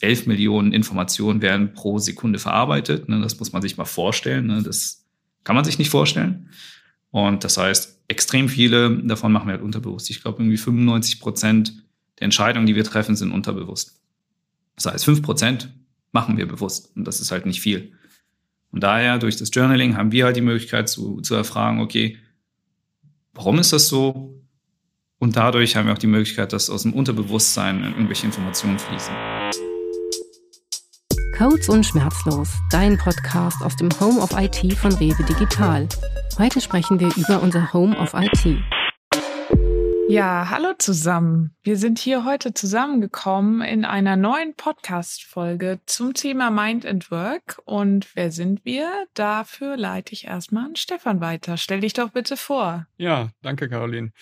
11 Millionen Informationen werden pro Sekunde verarbeitet. Ne? Das muss man sich mal vorstellen. Ne? Das kann man sich nicht vorstellen. Und das heißt, extrem viele davon machen wir halt unterbewusst. Ich glaube, irgendwie 95 Prozent der Entscheidungen, die wir treffen, sind unterbewusst. Das heißt, 5 Prozent machen wir bewusst. Und das ist halt nicht viel. Und daher, durch das Journaling haben wir halt die Möglichkeit zu, zu erfragen, okay, warum ist das so? Und dadurch haben wir auch die Möglichkeit, dass aus dem Unterbewusstsein irgendwelche Informationen fließen. Codes und Schmerzlos, dein Podcast aus dem Home of IT von Rewe Digital. Heute sprechen wir über unser Home of IT. Ja, hallo zusammen. Wir sind hier heute zusammengekommen in einer neuen Podcast-Folge zum Thema Mind and Work. Und wer sind wir? Dafür leite ich erstmal an Stefan weiter. Stell dich doch bitte vor. Ja, danke, Caroline.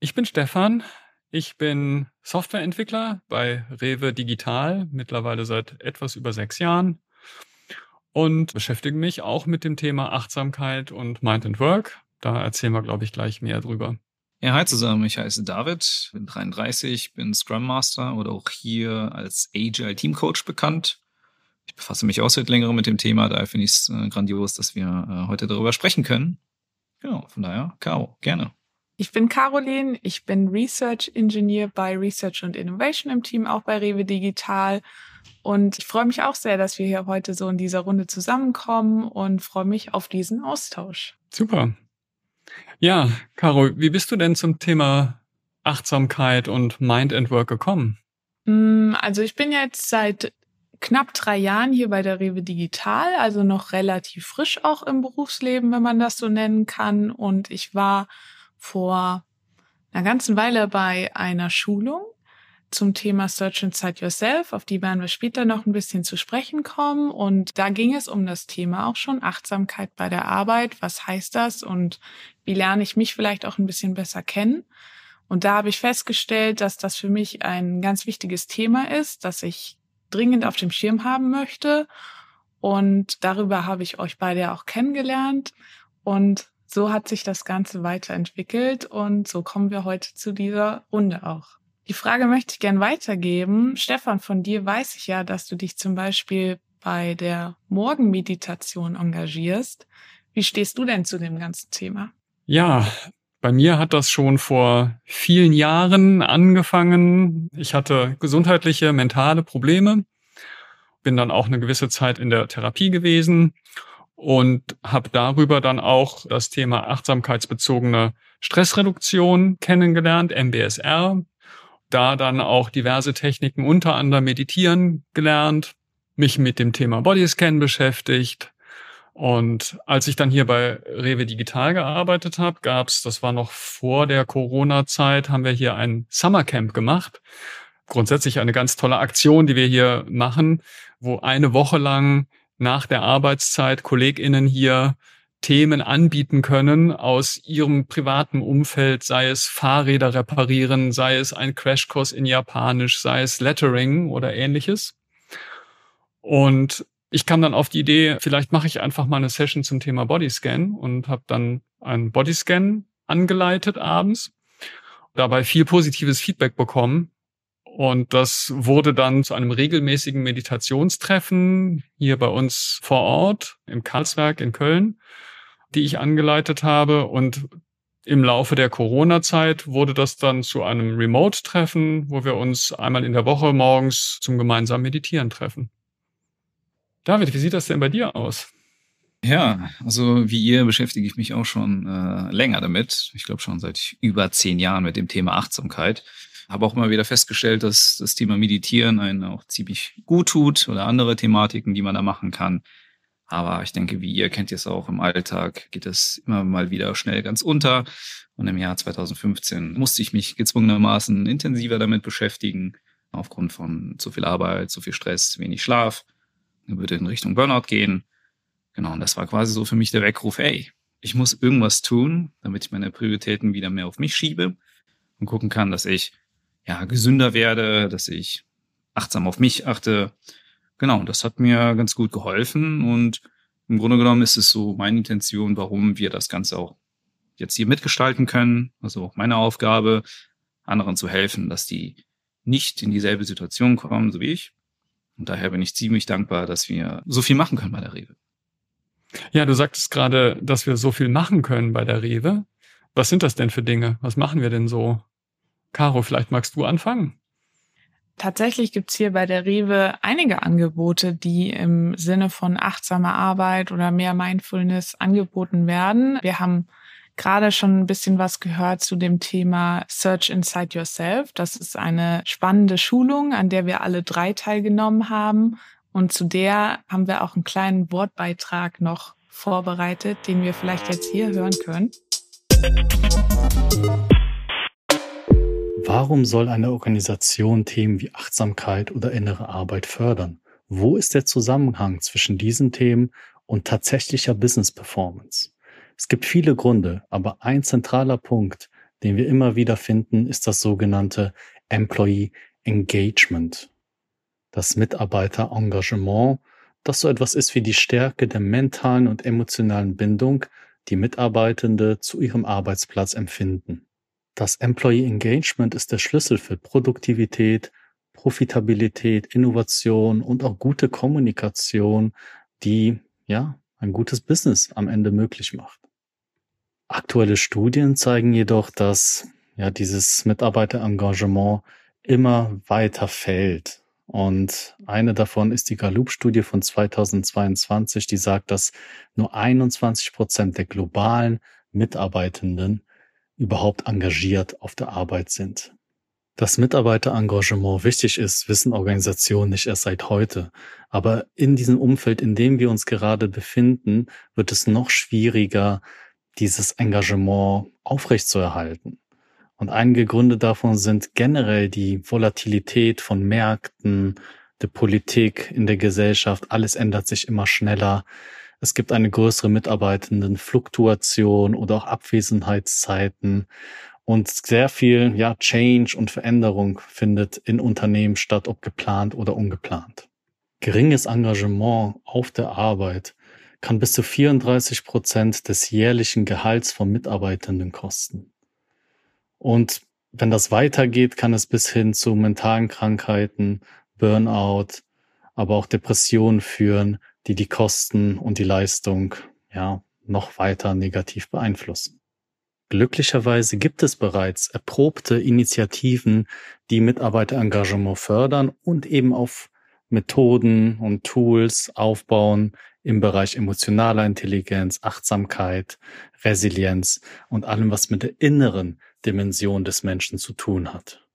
Ich bin Stefan. Ich bin Softwareentwickler bei Rewe Digital, mittlerweile seit etwas über sechs Jahren und beschäftige mich auch mit dem Thema Achtsamkeit und Mind and Work. Da erzählen wir, glaube ich, gleich mehr drüber. Ja, hi zusammen. Ich heiße David, bin 33, bin Scrum Master oder auch hier als Agile Team Coach bekannt. Ich befasse mich auch seit längerem mit dem Thema, daher finde ich es äh, grandios, dass wir äh, heute darüber sprechen können. Genau, von daher, Caro, gerne. Ich bin Caroline, ich bin Research Engineer bei Research und Innovation im Team, auch bei Rewe Digital. Und ich freue mich auch sehr, dass wir hier heute so in dieser Runde zusammenkommen und freue mich auf diesen Austausch. Super. Ja, Caro, wie bist du denn zum Thema Achtsamkeit und Mind and Work gekommen? Mm, also ich bin jetzt seit knapp drei Jahren hier bei der Rewe Digital, also noch relativ frisch auch im Berufsleben, wenn man das so nennen kann. Und ich war vor einer ganzen Weile bei einer Schulung zum Thema Search Inside Yourself. Auf die werden wir später noch ein bisschen zu sprechen kommen. Und da ging es um das Thema auch schon Achtsamkeit bei der Arbeit. Was heißt das? Und wie lerne ich mich vielleicht auch ein bisschen besser kennen? Und da habe ich festgestellt, dass das für mich ein ganz wichtiges Thema ist, das ich dringend auf dem Schirm haben möchte. Und darüber habe ich euch beide auch kennengelernt. Und so hat sich das Ganze weiterentwickelt. Und so kommen wir heute zu dieser Runde auch. Die Frage möchte ich gern weitergeben. Stefan, von dir weiß ich ja, dass du dich zum Beispiel bei der Morgenmeditation engagierst. Wie stehst du denn zu dem ganzen Thema? Ja, bei mir hat das schon vor vielen Jahren angefangen. Ich hatte gesundheitliche, mentale Probleme, bin dann auch eine gewisse Zeit in der Therapie gewesen und habe darüber dann auch das Thema achtsamkeitsbezogene Stressreduktion kennengelernt, MBSR, da dann auch diverse Techniken, unter anderem Meditieren gelernt, mich mit dem Thema Bodyscan beschäftigt. Und als ich dann hier bei Rewe Digital gearbeitet habe, gab's, das war noch vor der Corona-Zeit, haben wir hier ein Summercamp gemacht. Grundsätzlich eine ganz tolle Aktion, die wir hier machen, wo eine Woche lang nach der Arbeitszeit KollegInnen hier Themen anbieten können aus ihrem privaten Umfeld, sei es Fahrräder reparieren, sei es ein Crashkurs in Japanisch, sei es Lettering oder ähnliches. Und ich kam dann auf die Idee, vielleicht mache ich einfach mal eine Session zum Thema Bodyscan und habe dann einen Bodyscan angeleitet abends, dabei viel positives Feedback bekommen. Und das wurde dann zu einem regelmäßigen Meditationstreffen hier bei uns vor Ort im Karlsberg in Köln die ich angeleitet habe. Und im Laufe der Corona-Zeit wurde das dann zu einem Remote-Treffen, wo wir uns einmal in der Woche morgens zum gemeinsamen Meditieren treffen. David, wie sieht das denn bei dir aus? Ja, also wie ihr beschäftige ich mich auch schon äh, länger damit. Ich glaube schon seit über zehn Jahren mit dem Thema Achtsamkeit. Habe auch immer wieder festgestellt, dass das Thema Meditieren einen auch ziemlich gut tut oder andere Thematiken, die man da machen kann. Aber ich denke, wie ihr kennt ihr es auch im Alltag, geht es immer mal wieder schnell ganz unter. Und im Jahr 2015 musste ich mich gezwungenermaßen intensiver damit beschäftigen, aufgrund von zu viel Arbeit, zu viel Stress, wenig Schlaf. Ich würde in Richtung Burnout gehen. Genau, und das war quasi so für mich der Weckruf, ey, ich muss irgendwas tun, damit ich meine Prioritäten wieder mehr auf mich schiebe und gucken kann, dass ich ja gesünder werde, dass ich achtsam auf mich achte, genau, das hat mir ganz gut geholfen und im Grunde genommen ist es so meine Intention, warum wir das Ganze auch jetzt hier mitgestalten können. Also auch meine Aufgabe, anderen zu helfen, dass die nicht in dieselbe Situation kommen, so wie ich. Und daher bin ich ziemlich dankbar, dass wir so viel machen können bei der Rewe. Ja, du sagtest gerade, dass wir so viel machen können bei der Rewe. Was sind das denn für Dinge? Was machen wir denn so? Caro, vielleicht magst du anfangen. Tatsächlich gibt's hier bei der Rewe einige Angebote, die im Sinne von achtsamer Arbeit oder mehr Mindfulness angeboten werden. Wir haben gerade schon ein bisschen was gehört zu dem Thema Search Inside Yourself. Das ist eine spannende Schulung, an der wir alle drei teilgenommen haben. Und zu der haben wir auch einen kleinen Wortbeitrag noch vorbereitet, den wir vielleicht jetzt hier hören können. Warum soll eine Organisation Themen wie Achtsamkeit oder innere Arbeit fördern? Wo ist der Zusammenhang zwischen diesen Themen und tatsächlicher Business Performance? Es gibt viele Gründe, aber ein zentraler Punkt, den wir immer wieder finden, ist das sogenannte Employee Engagement. Das Mitarbeiterengagement, das so etwas ist wie die Stärke der mentalen und emotionalen Bindung, die Mitarbeitende zu ihrem Arbeitsplatz empfinden. Das Employee Engagement ist der Schlüssel für Produktivität, Profitabilität, Innovation und auch gute Kommunikation, die ja ein gutes Business am Ende möglich macht. Aktuelle Studien zeigen jedoch, dass ja dieses Mitarbeiterengagement immer weiter fällt. Und eine davon ist die Gallup-Studie von 2022, die sagt, dass nur 21 Prozent der globalen Mitarbeitenden überhaupt engagiert auf der Arbeit sind. Dass Mitarbeiterengagement wichtig ist, wissen Organisationen nicht erst seit heute. Aber in diesem Umfeld, in dem wir uns gerade befinden, wird es noch schwieriger, dieses Engagement aufrechtzuerhalten. Und einige Gründe davon sind generell die Volatilität von Märkten, der Politik, in der Gesellschaft. Alles ändert sich immer schneller. Es gibt eine größere Mitarbeitendenfluktuation oder auch Abwesenheitszeiten und sehr viel, ja, Change und Veränderung findet in Unternehmen statt, ob geplant oder ungeplant. Geringes Engagement auf der Arbeit kann bis zu 34 Prozent des jährlichen Gehalts von Mitarbeitenden kosten. Und wenn das weitergeht, kann es bis hin zu mentalen Krankheiten, Burnout, aber auch Depressionen führen, die die Kosten und die Leistung ja noch weiter negativ beeinflussen. Glücklicherweise gibt es bereits erprobte Initiativen, die Mitarbeiterengagement fördern und eben auf Methoden und Tools aufbauen im Bereich emotionaler Intelligenz, Achtsamkeit, Resilienz und allem, was mit der inneren Dimension des Menschen zu tun hat.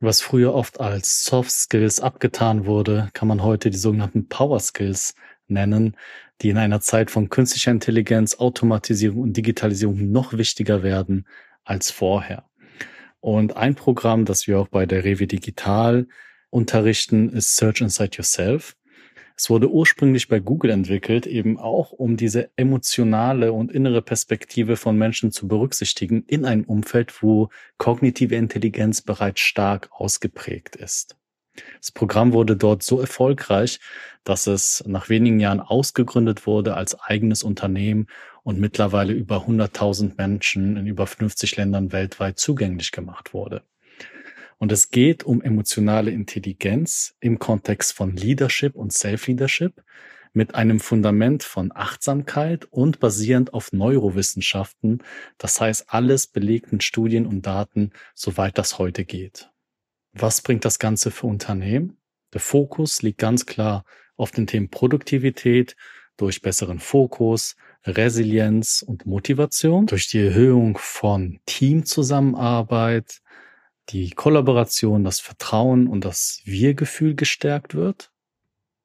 Was früher oft als Soft Skills abgetan wurde, kann man heute die sogenannten Power Skills nennen, die in einer Zeit von künstlicher Intelligenz, Automatisierung und Digitalisierung noch wichtiger werden als vorher. Und ein Programm, das wir auch bei der Rewe Digital unterrichten, ist Search Inside Yourself. Es wurde ursprünglich bei Google entwickelt, eben auch um diese emotionale und innere Perspektive von Menschen zu berücksichtigen in einem Umfeld, wo kognitive Intelligenz bereits stark ausgeprägt ist. Das Programm wurde dort so erfolgreich, dass es nach wenigen Jahren ausgegründet wurde als eigenes Unternehmen und mittlerweile über 100.000 Menschen in über 50 Ländern weltweit zugänglich gemacht wurde. Und es geht um emotionale Intelligenz im Kontext von Leadership und Self-Leadership mit einem Fundament von Achtsamkeit und basierend auf Neurowissenschaften. Das heißt, alles belegt mit Studien und Daten, soweit das heute geht. Was bringt das Ganze für Unternehmen? Der Fokus liegt ganz klar auf den Themen Produktivität durch besseren Fokus, Resilienz und Motivation, durch die Erhöhung von Teamzusammenarbeit, die Kollaboration, das Vertrauen und das Wir-Gefühl gestärkt wird.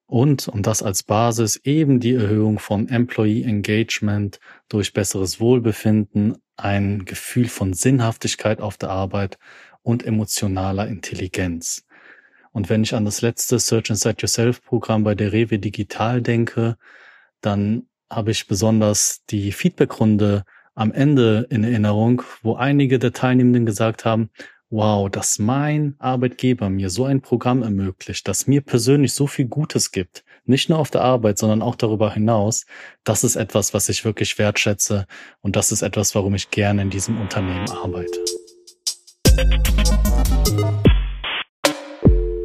Und, und das als Basis, eben die Erhöhung von Employee Engagement durch besseres Wohlbefinden, ein Gefühl von Sinnhaftigkeit auf der Arbeit und emotionaler Intelligenz. Und wenn ich an das letzte Search Inside Yourself Programm bei der Rewe Digital denke, dann habe ich besonders die Feedbackrunde am Ende in Erinnerung, wo einige der Teilnehmenden gesagt haben, wow, dass mein Arbeitgeber mir so ein Programm ermöglicht, das mir persönlich so viel Gutes gibt, nicht nur auf der Arbeit, sondern auch darüber hinaus, das ist etwas, was ich wirklich wertschätze und das ist etwas, warum ich gerne in diesem Unternehmen arbeite.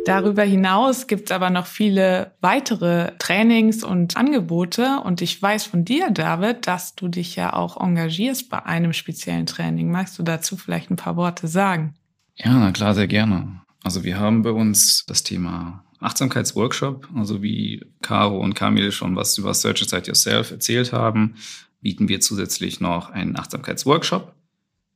Darüber hinaus gibt es aber noch viele weitere Trainings und Angebote. Und ich weiß von dir, David, dass du dich ja auch engagierst bei einem speziellen Training. Magst du dazu vielleicht ein paar Worte sagen? Ja, na klar, sehr gerne. Also wir haben bei uns das Thema Achtsamkeitsworkshop, also wie Caro und Camille schon was über Search Inside Yourself erzählt haben, bieten wir zusätzlich noch einen Achtsamkeitsworkshop.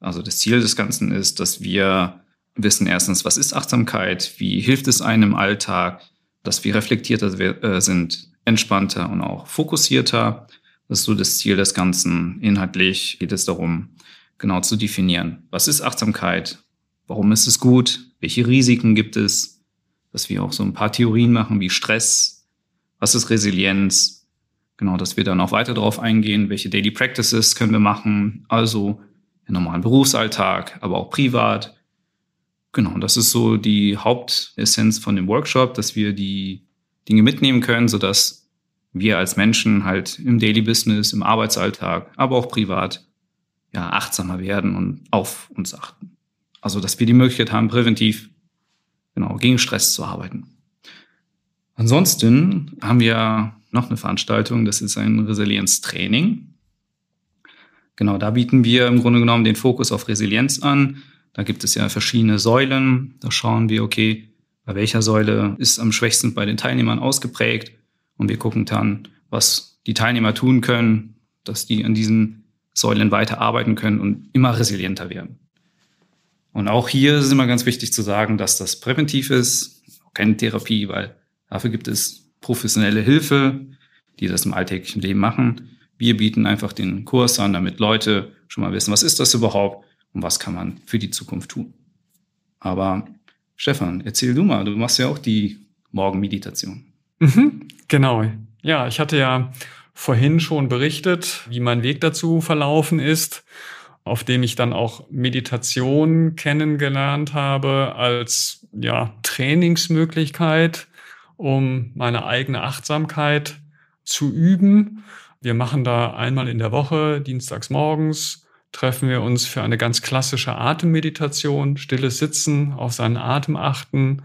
Also das Ziel des Ganzen ist, dass wir wissen erstens, was ist Achtsamkeit, wie hilft es einem im Alltag, dass wir reflektierter äh, sind, entspannter und auch fokussierter. Das ist so das Ziel des Ganzen. Inhaltlich geht es darum, genau zu definieren, was ist Achtsamkeit, warum ist es gut, welche Risiken gibt es, dass wir auch so ein paar Theorien machen wie Stress, was ist Resilienz, genau, dass wir dann auch weiter darauf eingehen, welche Daily Practices können wir machen, also im normalen Berufsalltag, aber auch privat, Genau, das ist so die Hauptessenz von dem Workshop, dass wir die Dinge mitnehmen können, sodass wir als Menschen halt im Daily Business, im Arbeitsalltag, aber auch privat ja achtsamer werden und auf uns achten. Also, dass wir die Möglichkeit haben, präventiv genau gegen Stress zu arbeiten. Ansonsten haben wir noch eine Veranstaltung, das ist ein Resilienztraining. Genau, da bieten wir im Grunde genommen den Fokus auf Resilienz an da gibt es ja verschiedene Säulen. Da schauen wir, okay, bei welcher Säule ist am schwächsten bei den Teilnehmern ausgeprägt. Und wir gucken dann, was die Teilnehmer tun können, dass die an diesen Säulen weiter arbeiten können und immer resilienter werden. Und auch hier ist immer ganz wichtig zu sagen, dass das präventiv ist, keine Therapie, weil dafür gibt es professionelle Hilfe, die das im alltäglichen Leben machen. Wir bieten einfach den Kurs an, damit Leute schon mal wissen, was ist das überhaupt und was kann man für die Zukunft tun. Aber Stefan, erzähl du mal, du machst ja auch die Morgenmeditation. Mhm, genau. Ja, ich hatte ja vorhin schon berichtet, wie mein Weg dazu verlaufen ist, auf dem ich dann auch Meditation kennengelernt habe als ja, Trainingsmöglichkeit, um meine eigene Achtsamkeit zu üben. Wir machen da einmal in der Woche, dienstags morgens, treffen wir uns für eine ganz klassische Atemmeditation, stilles Sitzen, auf seinen Atem achten,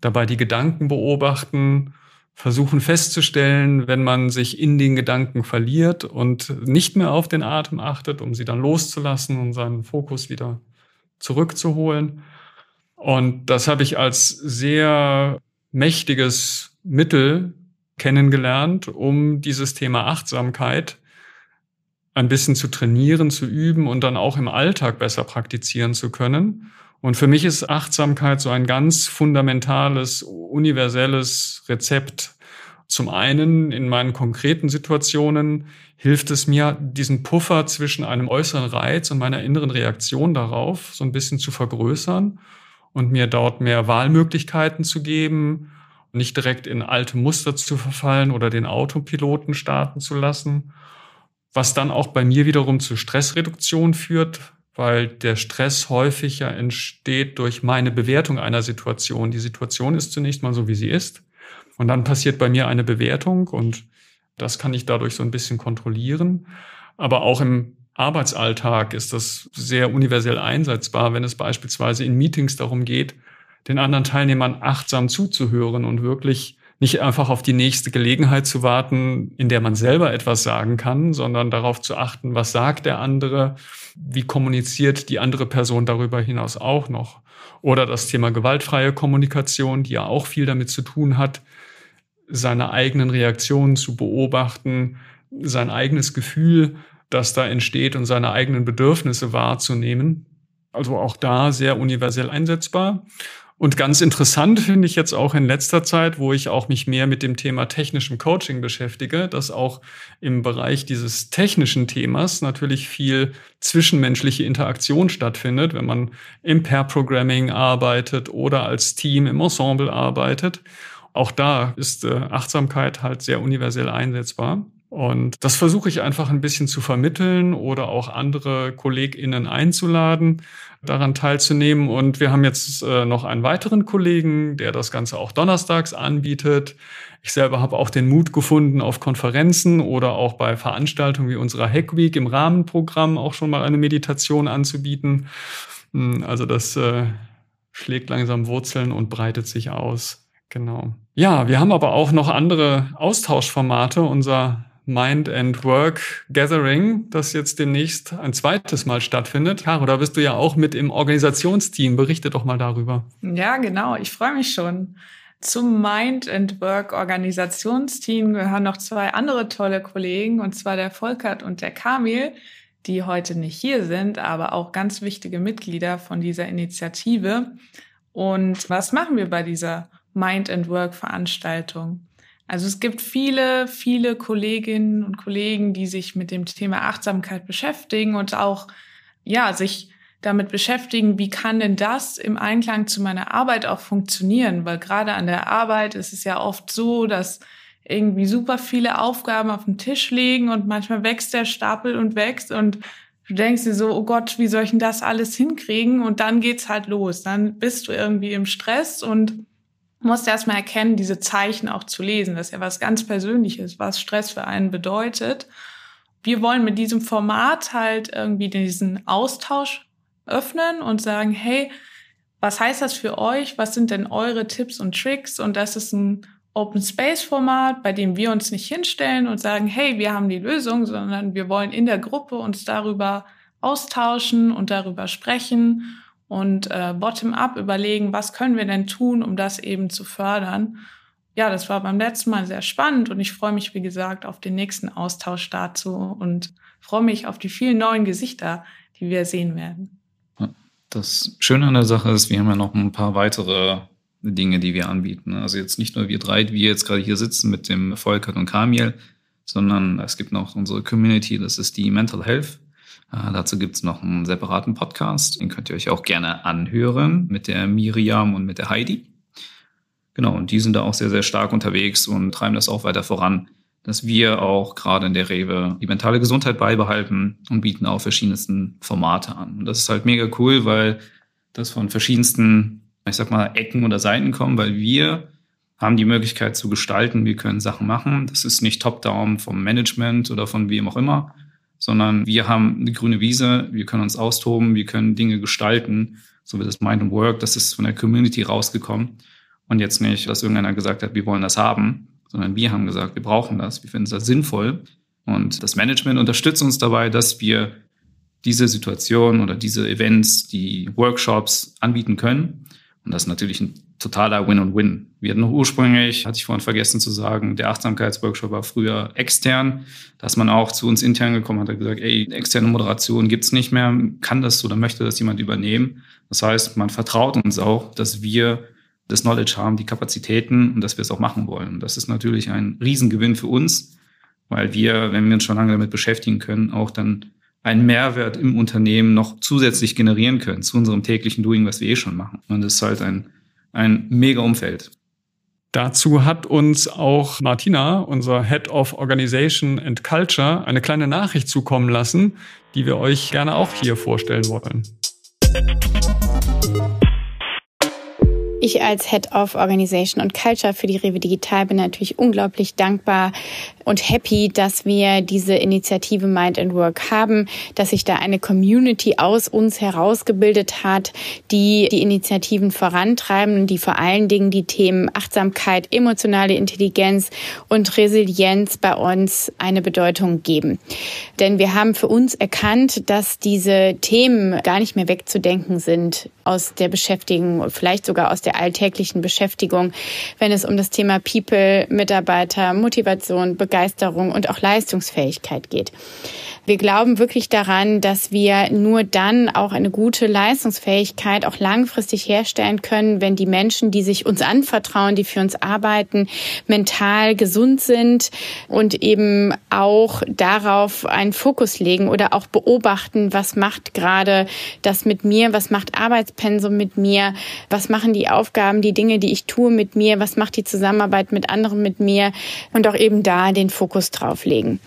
dabei die Gedanken beobachten, versuchen festzustellen, wenn man sich in den Gedanken verliert und nicht mehr auf den Atem achtet, um sie dann loszulassen und seinen Fokus wieder zurückzuholen. Und das habe ich als sehr mächtiges Mittel kennengelernt, um dieses Thema Achtsamkeit ein bisschen zu trainieren, zu üben und dann auch im Alltag besser praktizieren zu können. Und für mich ist Achtsamkeit so ein ganz fundamentales, universelles Rezept. Zum einen in meinen konkreten Situationen hilft es mir, diesen Puffer zwischen einem äußeren Reiz und meiner inneren Reaktion darauf so ein bisschen zu vergrößern und mir dort mehr Wahlmöglichkeiten zu geben, nicht direkt in alte Muster zu verfallen oder den Autopiloten starten zu lassen was dann auch bei mir wiederum zu Stressreduktion führt, weil der Stress häufig ja entsteht durch meine Bewertung einer Situation. Die Situation ist zunächst mal so, wie sie ist. Und dann passiert bei mir eine Bewertung und das kann ich dadurch so ein bisschen kontrollieren. Aber auch im Arbeitsalltag ist das sehr universell einsetzbar, wenn es beispielsweise in Meetings darum geht, den anderen Teilnehmern achtsam zuzuhören und wirklich nicht einfach auf die nächste Gelegenheit zu warten, in der man selber etwas sagen kann, sondern darauf zu achten, was sagt der andere, wie kommuniziert die andere Person darüber hinaus auch noch. Oder das Thema gewaltfreie Kommunikation, die ja auch viel damit zu tun hat, seine eigenen Reaktionen zu beobachten, sein eigenes Gefühl, das da entsteht und seine eigenen Bedürfnisse wahrzunehmen. Also auch da sehr universell einsetzbar. Und ganz interessant finde ich jetzt auch in letzter Zeit, wo ich auch mich mehr mit dem Thema technischem Coaching beschäftige, dass auch im Bereich dieses technischen Themas natürlich viel zwischenmenschliche Interaktion stattfindet, wenn man im Pair-Programming arbeitet oder als Team im Ensemble arbeitet. Auch da ist äh, Achtsamkeit halt sehr universell einsetzbar. Und das versuche ich einfach ein bisschen zu vermitteln oder auch andere KollegInnen einzuladen, daran teilzunehmen. Und wir haben jetzt äh, noch einen weiteren Kollegen, der das Ganze auch donnerstags anbietet. Ich selber habe auch den Mut gefunden, auf Konferenzen oder auch bei Veranstaltungen wie unserer Hack Week im Rahmenprogramm auch schon mal eine Meditation anzubieten. Hm, also das äh, schlägt langsam Wurzeln und breitet sich aus. Genau. Ja, wir haben aber auch noch andere Austauschformate. Unser Mind and Work Gathering, das jetzt demnächst ein zweites Mal stattfindet. Caro, da bist du ja auch mit im Organisationsteam. Berichte doch mal darüber. Ja, genau. Ich freue mich schon. Zum Mind and Work Organisationsteam gehören noch zwei andere tolle Kollegen, und zwar der Volkert und der Kamil, die heute nicht hier sind, aber auch ganz wichtige Mitglieder von dieser Initiative. Und was machen wir bei dieser Mind and Work Veranstaltung? Also es gibt viele, viele Kolleginnen und Kollegen, die sich mit dem Thema Achtsamkeit beschäftigen und auch, ja, sich damit beschäftigen, wie kann denn das im Einklang zu meiner Arbeit auch funktionieren? Weil gerade an der Arbeit ist es ja oft so, dass irgendwie super viele Aufgaben auf dem Tisch liegen und manchmal wächst der Stapel und wächst und du denkst dir so, oh Gott, wie soll ich denn das alles hinkriegen? Und dann geht's halt los. Dann bist du irgendwie im Stress und musst erstmal erkennen, diese Zeichen auch zu lesen. Das ist ja was ganz Persönliches, was Stress für einen bedeutet. Wir wollen mit diesem Format halt irgendwie diesen Austausch öffnen und sagen, hey, was heißt das für euch? Was sind denn eure Tipps und Tricks? Und das ist ein Open Space Format, bei dem wir uns nicht hinstellen und sagen, hey, wir haben die Lösung, sondern wir wollen in der Gruppe uns darüber austauschen und darüber sprechen und äh, bottom-up überlegen, was können wir denn tun, um das eben zu fördern. Ja, das war beim letzten Mal sehr spannend und ich freue mich, wie gesagt, auf den nächsten Austausch dazu und freue mich auf die vielen neuen Gesichter, die wir sehen werden. Das Schöne an der Sache ist, wir haben ja noch ein paar weitere Dinge, die wir anbieten. Also jetzt nicht nur wir drei, die wir jetzt gerade hier sitzen mit dem Volkert und Kamiel, sondern es gibt noch unsere Community, das ist die Mental Health äh, dazu gibt's noch einen separaten Podcast, den könnt ihr euch auch gerne anhören mit der Miriam und mit der Heidi. Genau, und die sind da auch sehr, sehr stark unterwegs und treiben das auch weiter voran, dass wir auch gerade in der Rewe die mentale Gesundheit beibehalten und bieten auch verschiedensten Formate an. Und das ist halt mega cool, weil das von verschiedensten, ich sag mal, Ecken oder Seiten kommen, weil wir haben die Möglichkeit zu gestalten, wir können Sachen machen. Das ist nicht top-down vom Management oder von wem auch immer, sondern wir haben eine grüne Wiese, wir können uns austoben, wir können Dinge gestalten, so wie das Mind and Work, das ist von der Community rausgekommen. Und jetzt nicht, dass irgendeiner gesagt hat, wir wollen das haben, sondern wir haben gesagt, wir brauchen das, wir finden das sinnvoll. Und das Management unterstützt uns dabei, dass wir diese Situation oder diese Events, die Workshops anbieten können und das ist natürlich ein totaler Win und Win. Wir hatten noch ursprünglich, hatte ich vorhin vergessen zu sagen, der Achtsamkeitsworkshop war früher extern, dass man auch zu uns intern gekommen hat, hat gesagt, ey, externe Moderation gibt's nicht mehr, kann das oder möchte das jemand übernehmen? Das heißt, man vertraut uns auch, dass wir das Knowledge haben, die Kapazitäten und dass wir es auch machen wollen. Das ist natürlich ein Riesengewinn für uns, weil wir, wenn wir uns schon lange damit beschäftigen können, auch dann einen Mehrwert im Unternehmen noch zusätzlich generieren können zu unserem täglichen Doing, was wir eh schon machen. Und das ist halt ein ein mega Umfeld. Dazu hat uns auch Martina, unser Head of Organization and Culture, eine kleine Nachricht zukommen lassen, die wir euch gerne auch hier vorstellen wollen. Ich als Head of Organization und Culture für die Rewe Digital bin natürlich unglaublich dankbar und happy, dass wir diese Initiative Mind and Work haben, dass sich da eine Community aus uns herausgebildet hat, die die Initiativen vorantreiben und die vor allen Dingen die Themen Achtsamkeit, emotionale Intelligenz und Resilienz bei uns eine Bedeutung geben. Denn wir haben für uns erkannt, dass diese Themen gar nicht mehr wegzudenken sind aus der Beschäftigung, vielleicht sogar aus der alltäglichen Beschäftigung, wenn es um das Thema People, Mitarbeiter, Motivation, Begeisterung und auch Leistungsfähigkeit geht. Wir glauben wirklich daran, dass wir nur dann auch eine gute Leistungsfähigkeit auch langfristig herstellen können, wenn die Menschen, die sich uns anvertrauen, die für uns arbeiten, mental gesund sind und eben auch darauf einen Fokus legen oder auch beobachten, was macht gerade das mit mir, was macht Arbeitspensum mit mir, was machen die Aufgaben, die Dinge, die ich tue mit mir, was macht die Zusammenarbeit mit anderen mit mir und auch eben da den Fokus drauf legen.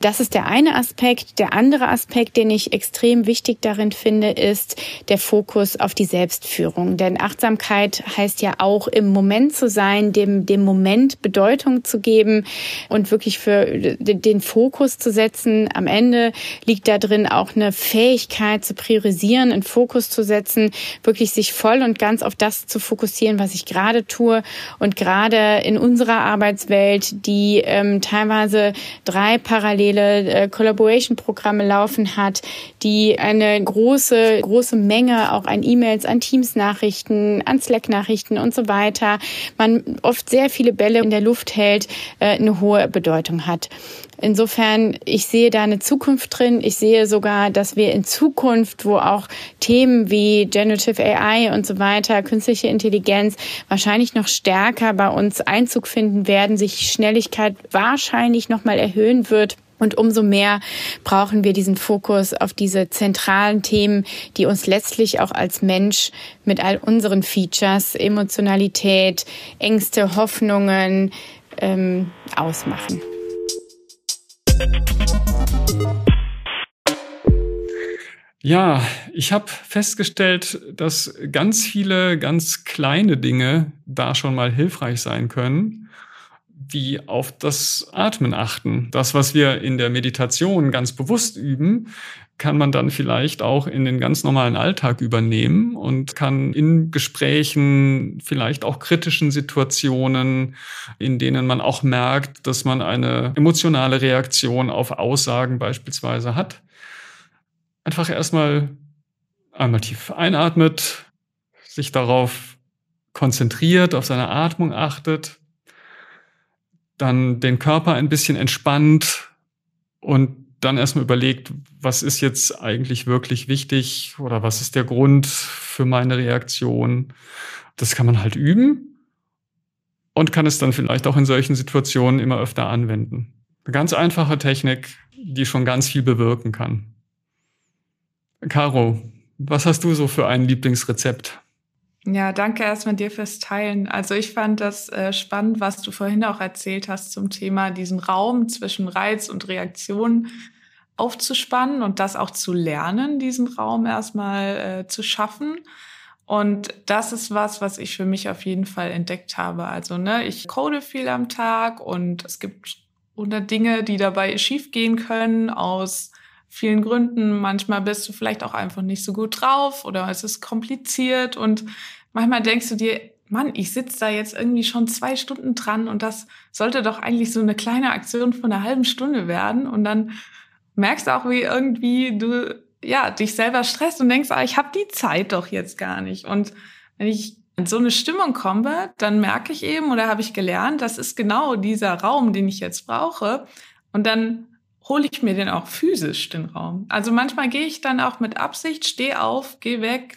Das ist der eine Aspekt. Der andere Aspekt, den ich extrem wichtig darin finde, ist der Fokus auf die Selbstführung. Denn Achtsamkeit heißt ja auch im Moment zu sein, dem, dem Moment Bedeutung zu geben und wirklich für den Fokus zu setzen. Am Ende liegt da drin auch eine Fähigkeit zu priorisieren, einen Fokus zu setzen, wirklich sich voll und ganz auf das zu fokussieren, was ich gerade tue. Und gerade in unserer Arbeitswelt, die ähm, teilweise drei parallele äh, Collaboration-Programme laufen hat, die eine große, große Menge auch an E-Mails, an Teams-Nachrichten, an Slack-Nachrichten und so weiter, man oft sehr viele Bälle in der Luft hält, äh, eine hohe Bedeutung hat. Insofern, ich sehe da eine Zukunft drin. Ich sehe sogar, dass wir in Zukunft, wo auch Themen wie Generative AI und so weiter, künstliche Intelligenz wahrscheinlich noch stärker bei uns Einzug finden werden, sich Schnelligkeit wahrscheinlich nochmal erhöhen wird. Und umso mehr brauchen wir diesen Fokus auf diese zentralen Themen, die uns letztlich auch als Mensch mit all unseren Features, Emotionalität, Ängste, Hoffnungen ähm, ausmachen. Ja, ich habe festgestellt, dass ganz viele ganz kleine Dinge da schon mal hilfreich sein können, wie auf das Atmen achten. Das, was wir in der Meditation ganz bewusst üben, kann man dann vielleicht auch in den ganz normalen Alltag übernehmen und kann in Gesprächen, vielleicht auch kritischen Situationen, in denen man auch merkt, dass man eine emotionale Reaktion auf Aussagen beispielsweise hat, einfach erstmal einmal tief einatmet, sich darauf konzentriert, auf seine Atmung achtet, dann den Körper ein bisschen entspannt und dann erstmal überlegt, was ist jetzt eigentlich wirklich wichtig oder was ist der Grund für meine Reaktion. Das kann man halt üben und kann es dann vielleicht auch in solchen Situationen immer öfter anwenden. Eine ganz einfache Technik, die schon ganz viel bewirken kann. Caro, was hast du so für ein Lieblingsrezept? Ja, danke erstmal dir fürs Teilen. Also ich fand das äh, spannend, was du vorhin auch erzählt hast zum Thema diesen Raum zwischen Reiz und Reaktion aufzuspannen und das auch zu lernen, diesen Raum erstmal äh, zu schaffen. Und das ist was, was ich für mich auf jeden Fall entdeckt habe. Also, ne, ich code viel am Tag und es gibt hundert Dinge, die dabei schiefgehen können aus vielen Gründen. Manchmal bist du vielleicht auch einfach nicht so gut drauf oder es ist kompliziert und manchmal denkst du dir, Mann, ich sitze da jetzt irgendwie schon zwei Stunden dran und das sollte doch eigentlich so eine kleine Aktion von einer halben Stunde werden und dann merkst du auch, wie irgendwie du ja dich selber stresst und denkst, ah, ich habe die Zeit doch jetzt gar nicht. Und wenn ich in so eine Stimmung komme, dann merke ich eben oder habe ich gelernt, das ist genau dieser Raum, den ich jetzt brauche. Und dann hole ich mir den auch physisch, den Raum. Also manchmal gehe ich dann auch mit Absicht, stehe auf, gehe weg,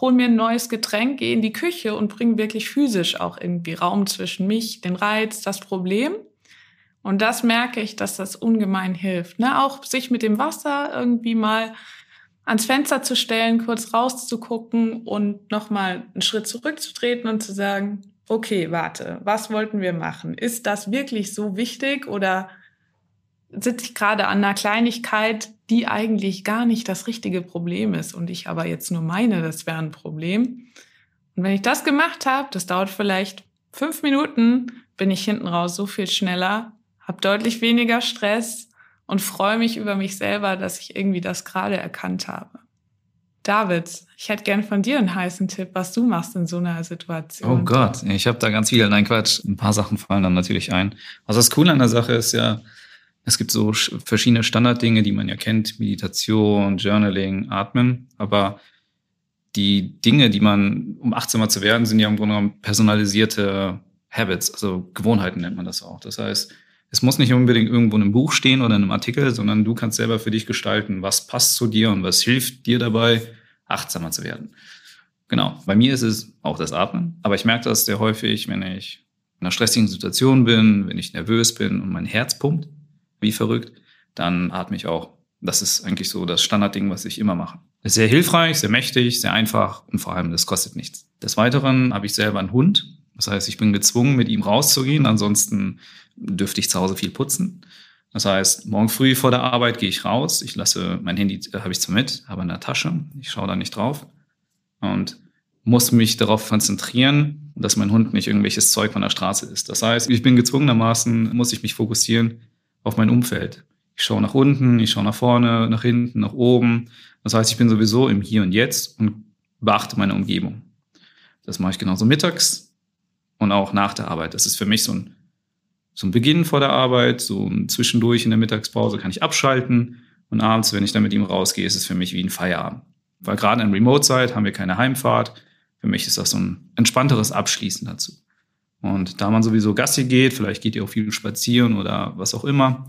hol mir ein neues Getränk, gehe in die Küche und bringe wirklich physisch auch irgendwie Raum zwischen mich, den Reiz, das Problem. Und das merke ich, dass das ungemein hilft. Ne? Auch sich mit dem Wasser irgendwie mal ans Fenster zu stellen, kurz rauszugucken und nochmal einen Schritt zurückzutreten und zu sagen, okay, warte, was wollten wir machen? Ist das wirklich so wichtig oder sitze ich gerade an einer Kleinigkeit, die eigentlich gar nicht das richtige Problem ist und ich aber jetzt nur meine, das wäre ein Problem. Und wenn ich das gemacht habe, das dauert vielleicht fünf Minuten, bin ich hinten raus so viel schneller, habe deutlich weniger Stress und freue mich über mich selber, dass ich irgendwie das gerade erkannt habe. David, ich hätte gern von dir einen heißen Tipp, was du machst in so einer Situation. Oh Gott, ich habe da ganz viel. Nein, Quatsch. Ein paar Sachen fallen dann natürlich ein. Also das Coole an der Sache ist ja, es gibt so verschiedene Standarddinge, die man ja kennt, Meditation, Journaling, Atmen, aber die Dinge, die man, um achtsamer zu werden, sind ja im Grunde genommen personalisierte Habits, also Gewohnheiten nennt man das auch. Das heißt, es muss nicht unbedingt irgendwo in einem Buch stehen oder in einem Artikel, sondern du kannst selber für dich gestalten, was passt zu dir und was hilft dir dabei, achtsamer zu werden. Genau. Bei mir ist es auch das Atmen, aber ich merke das sehr häufig, wenn ich in einer stressigen Situation bin, wenn ich nervös bin und mein Herz pumpt, wie verrückt, dann atme ich auch. Das ist eigentlich so das Standardding, was ich immer mache. Sehr hilfreich, sehr mächtig, sehr einfach und vor allem, das kostet nichts. Des Weiteren habe ich selber einen Hund. Das heißt, ich bin gezwungen, mit ihm rauszugehen. Ansonsten dürfte ich zu Hause viel putzen. Das heißt, morgen früh vor der Arbeit gehe ich raus. Ich lasse mein Handy, äh, habe ich zwar mit, aber in der Tasche. Ich schaue da nicht drauf und muss mich darauf konzentrieren, dass mein Hund nicht irgendwelches Zeug von der Straße ist. Das heißt, ich bin gezwungenermaßen, muss ich mich fokussieren, auf mein Umfeld. Ich schaue nach unten, ich schaue nach vorne, nach hinten, nach oben. Das heißt, ich bin sowieso im Hier und Jetzt und beachte meine Umgebung. Das mache ich genauso mittags und auch nach der Arbeit. Das ist für mich so ein, so ein Beginn vor der Arbeit, so ein Zwischendurch in der Mittagspause kann ich abschalten und abends, wenn ich dann mit ihm rausgehe, ist es für mich wie ein Feierabend. Weil gerade in Remote-Zeit haben wir keine Heimfahrt. Für mich ist das so ein entspannteres Abschließen dazu. Und da man sowieso Gassi geht, vielleicht geht ihr auch viel spazieren oder was auch immer,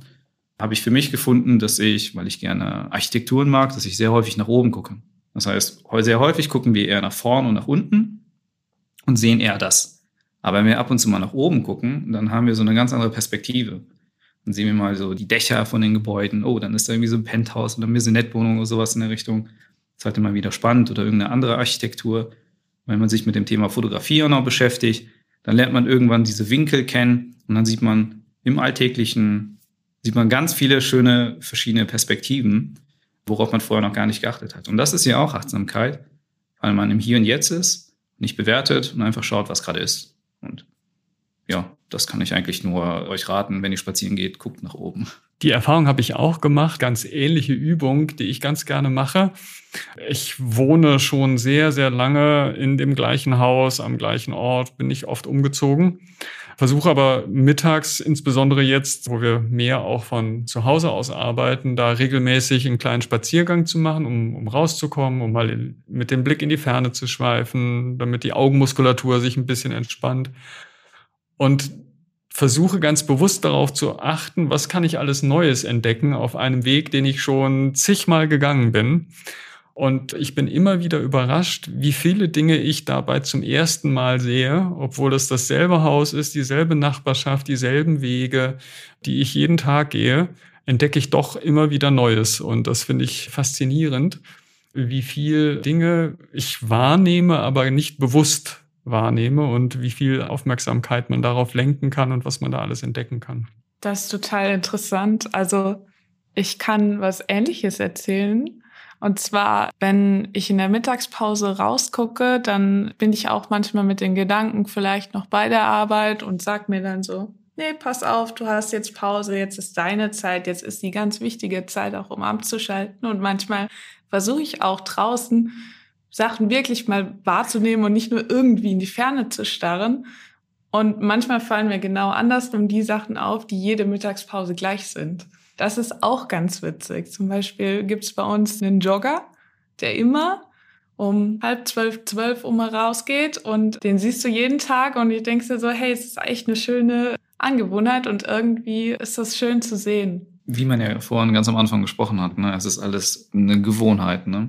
habe ich für mich gefunden, dass ich, weil ich gerne Architekturen mag, dass ich sehr häufig nach oben gucke. Das heißt, sehr häufig gucken wir eher nach vorn und nach unten und sehen eher das. Aber wenn wir ab und zu mal nach oben gucken, dann haben wir so eine ganz andere Perspektive. Dann sehen wir mal so die Dächer von den Gebäuden. Oh, dann ist da irgendwie so ein Penthouse oder eine Maisonette-Wohnung oder sowas in der Richtung. Das ist halt immer wieder spannend oder irgendeine andere Architektur. Wenn man sich mit dem Thema Fotografie auch noch beschäftigt, dann lernt man irgendwann diese Winkel kennen und dann sieht man im Alltäglichen, sieht man ganz viele schöne verschiedene Perspektiven, worauf man vorher noch gar nicht geachtet hat. Und das ist ja auch Achtsamkeit, weil man im Hier und Jetzt ist, nicht bewertet und einfach schaut, was gerade ist. Und ja, das kann ich eigentlich nur euch raten, wenn ihr spazieren geht, guckt nach oben. Die Erfahrung habe ich auch gemacht, ganz ähnliche Übung, die ich ganz gerne mache. Ich wohne schon sehr, sehr lange in dem gleichen Haus, am gleichen Ort, bin nicht oft umgezogen. Versuche aber mittags, insbesondere jetzt, wo wir mehr auch von zu Hause aus arbeiten, da regelmäßig einen kleinen Spaziergang zu machen, um, um rauszukommen, um mal in, mit dem Blick in die Ferne zu schweifen, damit die Augenmuskulatur sich ein bisschen entspannt. Und versuche ganz bewusst darauf zu achten, was kann ich alles Neues entdecken auf einem Weg, den ich schon zigmal gegangen bin. Und ich bin immer wieder überrascht, wie viele Dinge ich dabei zum ersten Mal sehe, obwohl es dasselbe Haus ist, dieselbe Nachbarschaft, dieselben Wege, die ich jeden Tag gehe, entdecke ich doch immer wieder Neues. Und das finde ich faszinierend, wie viel Dinge ich wahrnehme, aber nicht bewusst wahrnehme und wie viel Aufmerksamkeit man darauf lenken kann und was man da alles entdecken kann. Das ist total interessant. Also ich kann was Ähnliches erzählen. Und zwar, wenn ich in der Mittagspause rausgucke, dann bin ich auch manchmal mit den Gedanken vielleicht noch bei der Arbeit und sag mir dann so, nee, pass auf, du hast jetzt Pause, jetzt ist deine Zeit, jetzt ist die ganz wichtige Zeit auch, um abzuschalten. Und manchmal versuche ich auch draußen Sachen wirklich mal wahrzunehmen und nicht nur irgendwie in die Ferne zu starren. Und manchmal fallen mir genau andersrum die Sachen auf, die jede Mittagspause gleich sind. Das ist auch ganz witzig. Zum Beispiel gibt es bei uns einen Jogger, der immer um halb zwölf, zwölf Uhr rausgeht und den siehst du jeden Tag und ich denkst dir so, hey, es ist echt eine schöne Angewohnheit und irgendwie ist das schön zu sehen. Wie man ja vorhin ganz am Anfang gesprochen hat, ne? es ist alles eine Gewohnheit. Ne?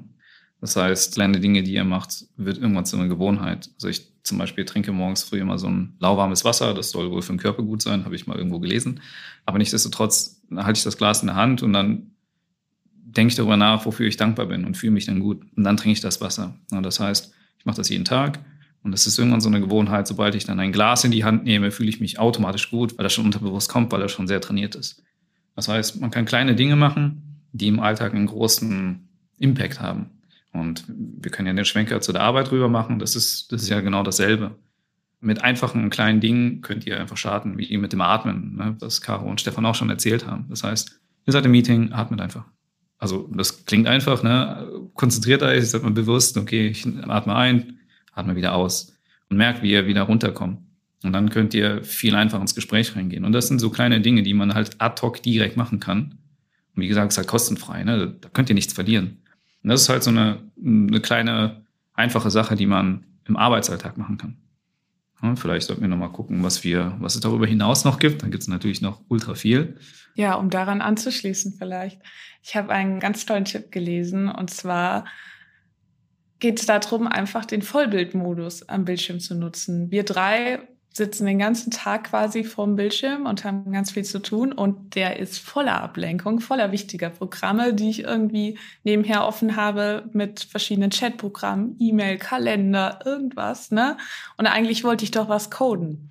Das heißt, kleine Dinge, die ihr macht, wird irgendwann zu einer Gewohnheit. Also ich zum Beispiel trinke morgens früh immer so ein lauwarmes Wasser. Das soll wohl für den Körper gut sein, habe ich mal irgendwo gelesen. Aber nichtsdestotrotz halte ich das Glas in der Hand und dann denke ich darüber nach, wofür ich dankbar bin und fühle mich dann gut. Und dann trinke ich das Wasser. Und das heißt, ich mache das jeden Tag. Und das ist irgendwann so eine Gewohnheit. Sobald ich dann ein Glas in die Hand nehme, fühle ich mich automatisch gut, weil das schon unterbewusst kommt, weil er schon sehr trainiert ist. Das heißt, man kann kleine Dinge machen, die im Alltag einen großen Impact haben. Und wir können ja den Schwenker zu der Arbeit rüber machen. Das ist, das ist ja genau dasselbe. Mit einfachen kleinen Dingen könnt ihr einfach starten, wie mit dem Atmen, ne, was Caro und Stefan auch schon erzählt haben. Das heißt, ihr seid im Meeting, atmet einfach. Also das klingt einfach, ne? konzentriert euch, seid mal bewusst, okay, ich atme ein, atme wieder aus und merkt, wie ihr wieder runterkommt. Und dann könnt ihr viel einfacher ins Gespräch reingehen. Und das sind so kleine Dinge, die man halt ad hoc direkt machen kann. Und wie gesagt, es ist halt kostenfrei, ne? da könnt ihr nichts verlieren. Und das ist halt so eine, eine kleine, einfache Sache, die man im Arbeitsalltag machen kann. Ja, vielleicht sollten wir nochmal gucken, was wir, was es darüber hinaus noch gibt. Dann gibt es natürlich noch ultra viel. Ja, um daran anzuschließen vielleicht. Ich habe einen ganz tollen Tipp gelesen und zwar geht es darum, einfach den Vollbildmodus am Bildschirm zu nutzen. Wir drei sitzen den ganzen Tag quasi vorm Bildschirm und haben ganz viel zu tun und der ist voller Ablenkung, voller wichtiger Programme, die ich irgendwie nebenher offen habe mit verschiedenen Chatprogrammen, E-Mail, Kalender, irgendwas, ne? Und eigentlich wollte ich doch was coden.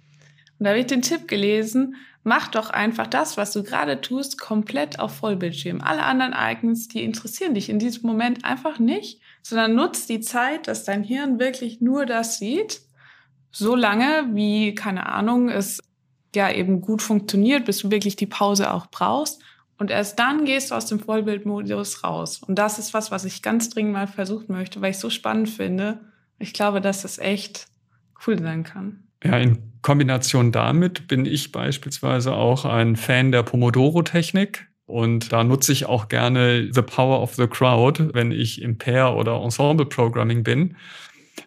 Und da habe ich den Tipp gelesen, mach doch einfach das, was du gerade tust, komplett auf Vollbildschirm. Alle anderen Icons, die interessieren dich in diesem Moment einfach nicht, sondern nutz die Zeit, dass dein Hirn wirklich nur das sieht so lange, wie, keine Ahnung, es ja eben gut funktioniert, bis du wirklich die Pause auch brauchst. Und erst dann gehst du aus dem Vollbildmodus raus. Und das ist was, was ich ganz dringend mal versuchen möchte, weil ich so spannend finde. Ich glaube, dass das echt cool sein kann. Ja, in Kombination damit bin ich beispielsweise auch ein Fan der Pomodoro-Technik. Und da nutze ich auch gerne The Power of the Crowd, wenn ich im Pair- oder Ensemble-Programming bin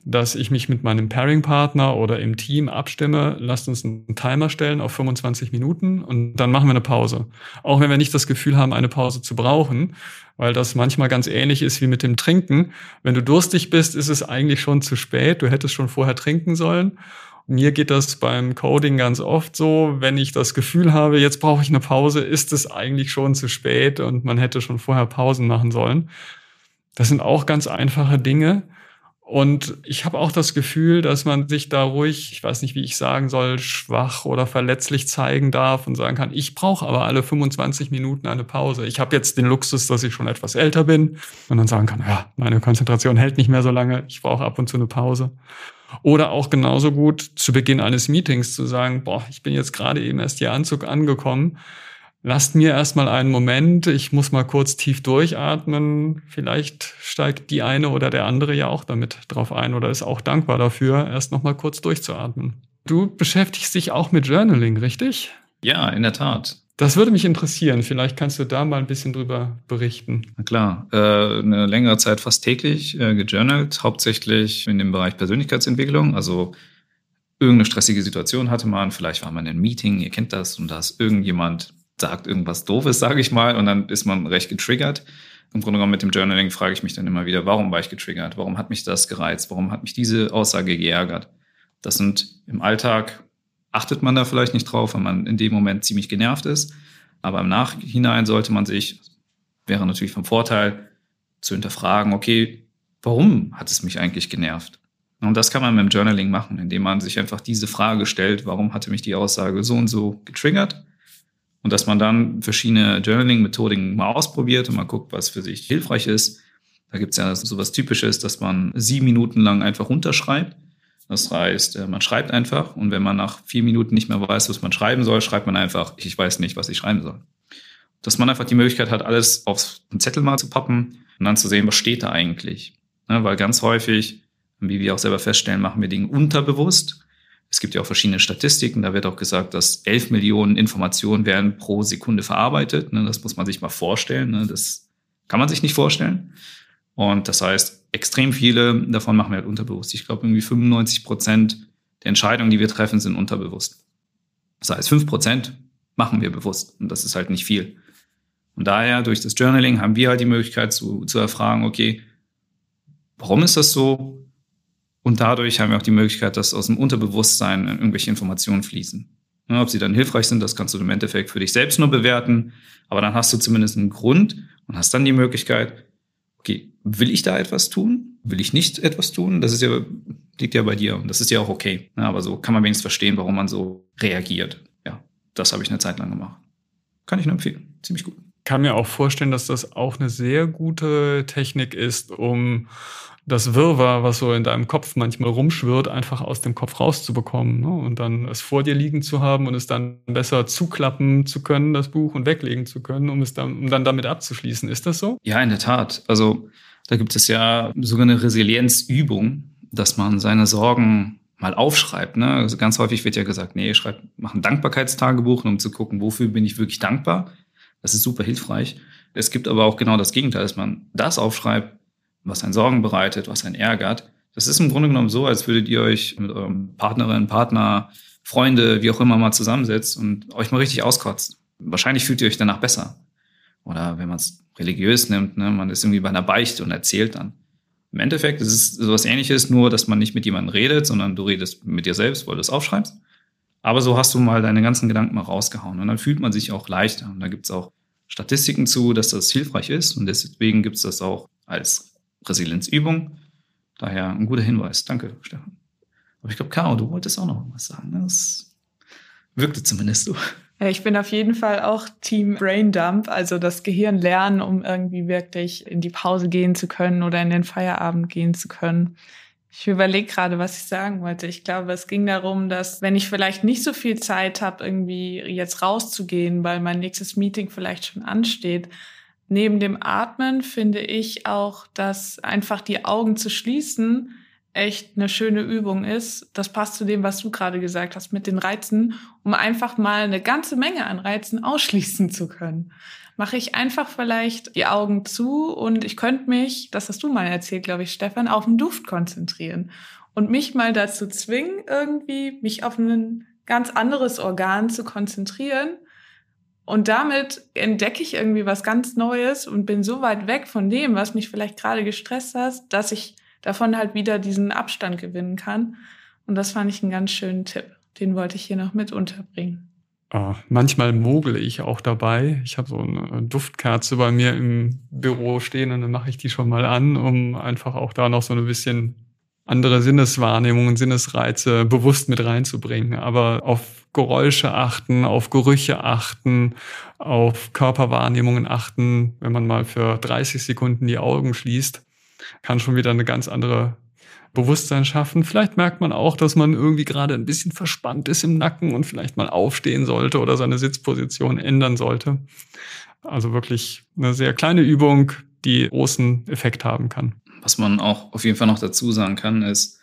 dass ich mich mit meinem Pairing-Partner oder im Team abstimme, lasst uns einen Timer stellen auf 25 Minuten und dann machen wir eine Pause. Auch wenn wir nicht das Gefühl haben, eine Pause zu brauchen, weil das manchmal ganz ähnlich ist wie mit dem Trinken. Wenn du durstig bist, ist es eigentlich schon zu spät. Du hättest schon vorher trinken sollen. Mir geht das beim Coding ganz oft so, wenn ich das Gefühl habe, jetzt brauche ich eine Pause, ist es eigentlich schon zu spät und man hätte schon vorher Pausen machen sollen. Das sind auch ganz einfache Dinge und ich habe auch das Gefühl, dass man sich da ruhig, ich weiß nicht, wie ich sagen soll, schwach oder verletzlich zeigen darf und sagen kann, ich brauche aber alle 25 Minuten eine Pause. Ich habe jetzt den Luxus, dass ich schon etwas älter bin und dann sagen kann, ja, meine Konzentration hält nicht mehr so lange, ich brauche ab und zu eine Pause. Oder auch genauso gut zu Beginn eines Meetings zu sagen, boah, ich bin jetzt gerade eben erst hier Anzug angekommen lasst mir erstmal einen Moment, ich muss mal kurz tief durchatmen. Vielleicht steigt die eine oder der andere ja auch damit drauf ein oder ist auch dankbar dafür, erst noch mal kurz durchzuatmen. Du beschäftigst dich auch mit Journaling, richtig? Ja, in der Tat. Das würde mich interessieren. Vielleicht kannst du da mal ein bisschen drüber berichten. Na klar, äh, eine längere Zeit fast täglich äh, gejournalt, hauptsächlich in dem Bereich Persönlichkeitsentwicklung. Also irgendeine stressige Situation hatte man, vielleicht war man in einem Meeting, ihr kennt das, und da ist irgendjemand sagt irgendwas Doofes, sage ich mal, und dann ist man recht getriggert. Im Grunde genommen mit dem Journaling frage ich mich dann immer wieder, warum war ich getriggert? Warum hat mich das gereizt? Warum hat mich diese Aussage geärgert? Das sind im Alltag, achtet man da vielleicht nicht drauf, weil man in dem Moment ziemlich genervt ist. Aber im Nachhinein sollte man sich, wäre natürlich vom Vorteil, zu hinterfragen, okay, warum hat es mich eigentlich genervt? Und das kann man mit dem Journaling machen, indem man sich einfach diese Frage stellt, warum hatte mich die Aussage so und so getriggert? Und dass man dann verschiedene Journaling-Methodiken mal ausprobiert und mal guckt, was für sich hilfreich ist. Da gibt es ja so was Typisches, dass man sieben Minuten lang einfach runterschreibt. Das heißt, äh, man schreibt einfach und wenn man nach vier Minuten nicht mehr weiß, was man schreiben soll, schreibt man einfach, ich weiß nicht, was ich schreiben soll. Dass man einfach die Möglichkeit hat, alles auf einen Zettel mal zu pappen und dann zu sehen, was steht da eigentlich. Ja, weil ganz häufig, wie wir auch selber feststellen, machen wir Dinge unterbewusst es gibt ja auch verschiedene Statistiken. Da wird auch gesagt, dass 11 Millionen Informationen werden pro Sekunde verarbeitet. Ne, das muss man sich mal vorstellen. Ne, das kann man sich nicht vorstellen. Und das heißt, extrem viele davon machen wir halt unterbewusst. Ich glaube, irgendwie 95 Prozent der Entscheidungen, die wir treffen, sind unterbewusst. Das heißt, 5 Prozent machen wir bewusst. Und das ist halt nicht viel. Und daher, durch das Journaling haben wir halt die Möglichkeit zu, zu erfragen, okay, warum ist das so? Und dadurch haben wir auch die Möglichkeit, dass aus dem Unterbewusstsein irgendwelche Informationen fließen. Ob sie dann hilfreich sind, das kannst du im Endeffekt für dich selbst nur bewerten. Aber dann hast du zumindest einen Grund und hast dann die Möglichkeit, okay, will ich da etwas tun? Will ich nicht etwas tun? Das ist ja, liegt ja bei dir und das ist ja auch okay. Aber so kann man wenigstens verstehen, warum man so reagiert. Ja, das habe ich eine Zeit lang gemacht. Kann ich nur empfehlen. Ziemlich gut. Kann mir auch vorstellen, dass das auch eine sehr gute Technik ist, um das Wirrwarr, was so in deinem Kopf manchmal rumschwirrt, einfach aus dem Kopf rauszubekommen ne? und dann es vor dir liegen zu haben und es dann besser zuklappen zu können, das Buch und weglegen zu können, um es dann, um dann damit abzuschließen. Ist das so? Ja, in der Tat. Also da gibt es ja sogar eine Resilienzübung, dass man seine Sorgen mal aufschreibt. Ne? Also ganz häufig wird ja gesagt, nee, schreib, mach ein Dankbarkeitstagebuch, um zu gucken, wofür bin ich wirklich dankbar. Das ist super hilfreich. Es gibt aber auch genau das Gegenteil, dass man das aufschreibt, was einen Sorgen bereitet, was einen ärgert. Das ist im Grunde genommen so, als würdet ihr euch mit eurem Partnerin, Partner, Freunde, wie auch immer mal zusammensetzt und euch mal richtig auskotzt. Wahrscheinlich fühlt ihr euch danach besser. Oder wenn man es religiös nimmt, ne, man ist irgendwie bei einer Beichte und erzählt dann. Im Endeffekt ist es sowas ähnliches, nur dass man nicht mit jemandem redet, sondern du redest mit dir selbst, weil du es aufschreibst. Aber so hast du mal deine ganzen Gedanken mal rausgehauen und dann fühlt man sich auch leichter. Und da gibt es auch Statistiken zu, dass das hilfreich ist und deswegen gibt es das auch als Resilienzübung. Daher ein guter Hinweis. Danke, Stefan. Aber ich glaube, Caro, du wolltest auch noch was sagen. Ne? Das wirkte zumindest so. Ich bin auf jeden Fall auch Team Brain Dump, also das Gehirn lernen, um irgendwie wirklich in die Pause gehen zu können oder in den Feierabend gehen zu können. Ich überlege gerade, was ich sagen wollte. Ich glaube, es ging darum, dass wenn ich vielleicht nicht so viel Zeit habe, irgendwie jetzt rauszugehen, weil mein nächstes Meeting vielleicht schon ansteht, neben dem Atmen finde ich auch, dass einfach die Augen zu schließen echt eine schöne Übung ist. Das passt zu dem, was du gerade gesagt hast mit den Reizen, um einfach mal eine ganze Menge an Reizen ausschließen zu können. Mache ich einfach vielleicht die Augen zu und ich könnte mich, das hast du mal erzählt, glaube ich, Stefan, auf den Duft konzentrieren und mich mal dazu zwingen, irgendwie mich auf ein ganz anderes Organ zu konzentrieren. Und damit entdecke ich irgendwie was ganz Neues und bin so weit weg von dem, was mich vielleicht gerade gestresst hat, dass ich davon halt wieder diesen Abstand gewinnen kann. Und das fand ich einen ganz schönen Tipp. Den wollte ich hier noch mit unterbringen. Oh, manchmal mogle ich auch dabei. Ich habe so eine Duftkerze bei mir im Büro stehen und dann mache ich die schon mal an, um einfach auch da noch so ein bisschen andere Sinneswahrnehmungen, Sinnesreize bewusst mit reinzubringen. Aber auf Geräusche achten, auf Gerüche achten, auf Körperwahrnehmungen achten, wenn man mal für 30 Sekunden die Augen schließt kann schon wieder eine ganz andere Bewusstsein schaffen. Vielleicht merkt man auch, dass man irgendwie gerade ein bisschen verspannt ist im Nacken und vielleicht mal aufstehen sollte oder seine Sitzposition ändern sollte. Also wirklich eine sehr kleine Übung, die großen Effekt haben kann. Was man auch auf jeden Fall noch dazu sagen kann, ist,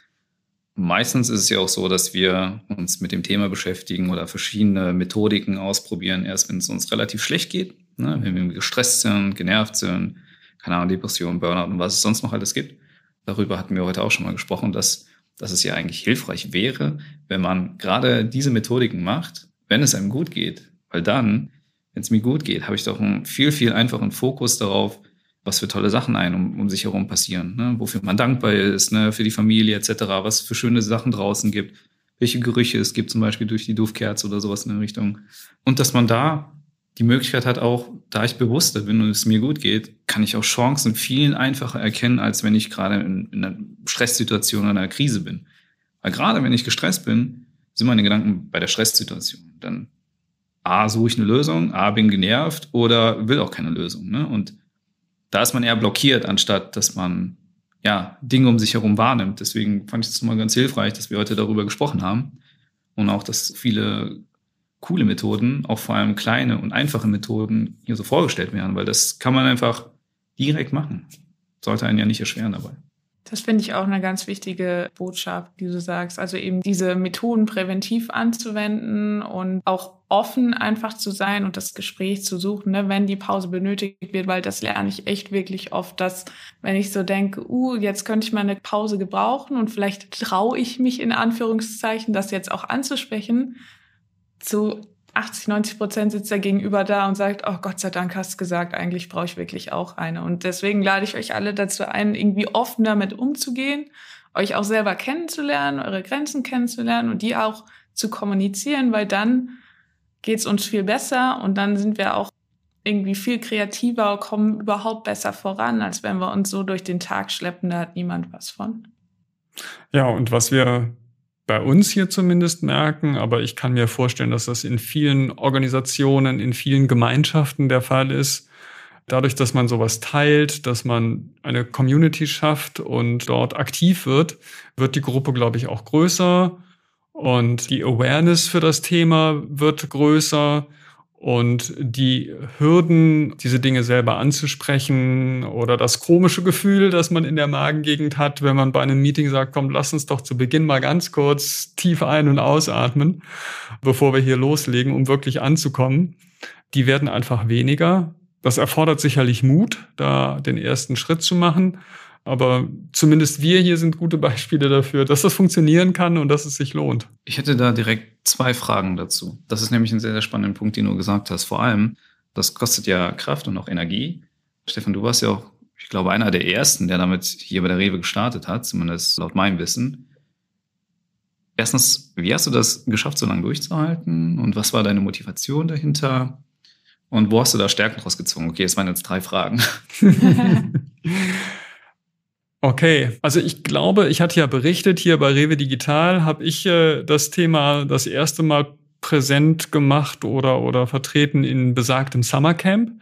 meistens ist es ja auch so, dass wir uns mit dem Thema beschäftigen oder verschiedene Methodiken ausprobieren, erst wenn es uns relativ schlecht geht, ne? wenn wir gestresst sind, genervt sind, keine Ahnung, Depression, Burnout und was es sonst noch alles gibt. Darüber hatten wir heute auch schon mal gesprochen, dass, dass es ja eigentlich hilfreich wäre, wenn man gerade diese Methodiken macht, wenn es einem gut geht. Weil dann, wenn es mir gut geht, habe ich doch einen viel, viel einfachen Fokus darauf, was für tolle Sachen ein um, um sich herum passieren, ne? wofür man dankbar ist, ne? für die Familie etc., was für schöne Sachen draußen gibt, welche Gerüche es gibt, zum Beispiel durch die Duftkerze oder sowas in der Richtung. Und dass man da die Möglichkeit hat auch, da ich bewusster bin und es mir gut geht, kann ich auch Chancen viel einfacher erkennen, als wenn ich gerade in, in einer Stresssituation oder einer Krise bin. Weil gerade wenn ich gestresst bin, sind meine Gedanken bei der Stresssituation. Dann A, suche ich eine Lösung, A, bin genervt oder will auch keine Lösung. Ne? Und da ist man eher blockiert, anstatt dass man ja Dinge um sich herum wahrnimmt. Deswegen fand ich es mal ganz hilfreich, dass wir heute darüber gesprochen haben. Und auch, dass viele coole Methoden, auch vor allem kleine und einfache Methoden hier so vorgestellt werden, weil das kann man einfach direkt machen. Sollte einen ja nicht erschweren dabei. Das finde ich auch eine ganz wichtige Botschaft, die du sagst. Also eben diese Methoden präventiv anzuwenden und auch offen einfach zu sein und das Gespräch zu suchen, ne, wenn die Pause benötigt wird, weil das lerne ich echt wirklich oft, dass wenn ich so denke, uh, jetzt könnte ich mal eine Pause gebrauchen und vielleicht traue ich mich in Anführungszeichen, das jetzt auch anzusprechen, zu 80, 90 Prozent sitzt er gegenüber da und sagt, oh Gott sei Dank hast du gesagt, eigentlich brauche ich wirklich auch eine. Und deswegen lade ich euch alle dazu ein, irgendwie offen damit umzugehen, euch auch selber kennenzulernen, eure Grenzen kennenzulernen und die auch zu kommunizieren, weil dann geht es uns viel besser und dann sind wir auch irgendwie viel kreativer, kommen überhaupt besser voran, als wenn wir uns so durch den Tag schleppen, da hat niemand was von. Ja, und was wir bei uns hier zumindest merken, aber ich kann mir vorstellen, dass das in vielen Organisationen, in vielen Gemeinschaften der Fall ist. Dadurch, dass man sowas teilt, dass man eine Community schafft und dort aktiv wird, wird die Gruppe, glaube ich, auch größer und die Awareness für das Thema wird größer und die Hürden, diese Dinge selber anzusprechen oder das komische Gefühl, das man in der Magengegend hat, wenn man bei einem Meeting sagt, komm, lass uns doch zu Beginn mal ganz kurz tief ein- und ausatmen, bevor wir hier loslegen, um wirklich anzukommen, die werden einfach weniger. Das erfordert sicherlich Mut, da den ersten Schritt zu machen. Aber zumindest wir hier sind gute Beispiele dafür, dass das funktionieren kann und dass es sich lohnt. Ich hätte da direkt zwei Fragen dazu. Das ist nämlich ein sehr, sehr spannender Punkt, den du gesagt hast. Vor allem, das kostet ja Kraft und auch Energie. Stefan, du warst ja auch, ich glaube, einer der ersten, der damit hier bei der Rewe gestartet hat, zumindest laut meinem Wissen. Erstens, wie hast du das geschafft, so lange durchzuhalten? Und was war deine Motivation dahinter? Und wo hast du da Stärken draus gezogen? Okay, es waren jetzt drei Fragen. Okay, also ich glaube, ich hatte ja berichtet, hier bei Rewe Digital habe ich äh, das Thema das erste Mal präsent gemacht oder, oder vertreten in besagtem Summercamp.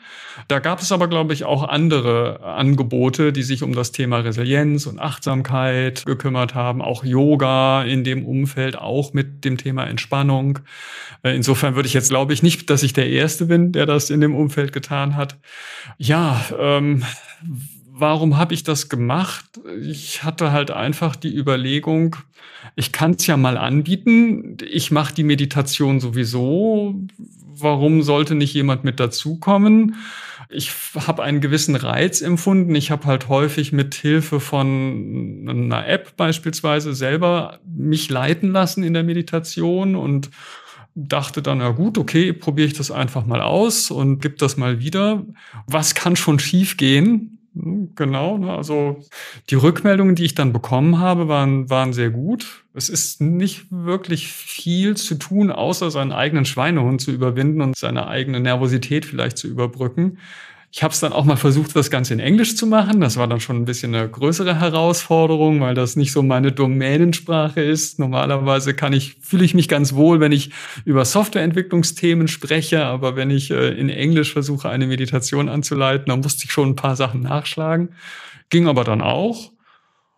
Da gab es aber, glaube ich, auch andere Angebote, die sich um das Thema Resilienz und Achtsamkeit gekümmert haben. Auch Yoga in dem Umfeld, auch mit dem Thema Entspannung. Äh, insofern würde ich jetzt, glaube ich, nicht, dass ich der Erste bin, der das in dem Umfeld getan hat. Ja, ähm, warum habe ich das gemacht? Ich hatte halt einfach die Überlegung, ich kann es ja mal anbieten. Ich mache die Meditation sowieso. Warum sollte nicht jemand mit dazukommen? Ich habe einen gewissen Reiz empfunden. Ich habe halt häufig mit Hilfe von einer App beispielsweise selber mich leiten lassen in der Meditation und dachte dann, ja gut, okay, probiere ich das einfach mal aus und gib das mal wieder. Was kann schon schief gehen? Hm, genau, ne? also die Rückmeldungen, die ich dann bekommen habe, waren, waren sehr gut. Es ist nicht wirklich viel zu tun, außer seinen eigenen Schweinehund zu überwinden und seine eigene Nervosität vielleicht zu überbrücken. Ich habe es dann auch mal versucht, das Ganze in Englisch zu machen. Das war dann schon ein bisschen eine größere Herausforderung, weil das nicht so meine Domänensprache ist. Normalerweise kann ich, fühle ich mich ganz wohl, wenn ich über Softwareentwicklungsthemen spreche, aber wenn ich äh, in Englisch versuche, eine Meditation anzuleiten, dann musste ich schon ein paar Sachen nachschlagen. Ging aber dann auch.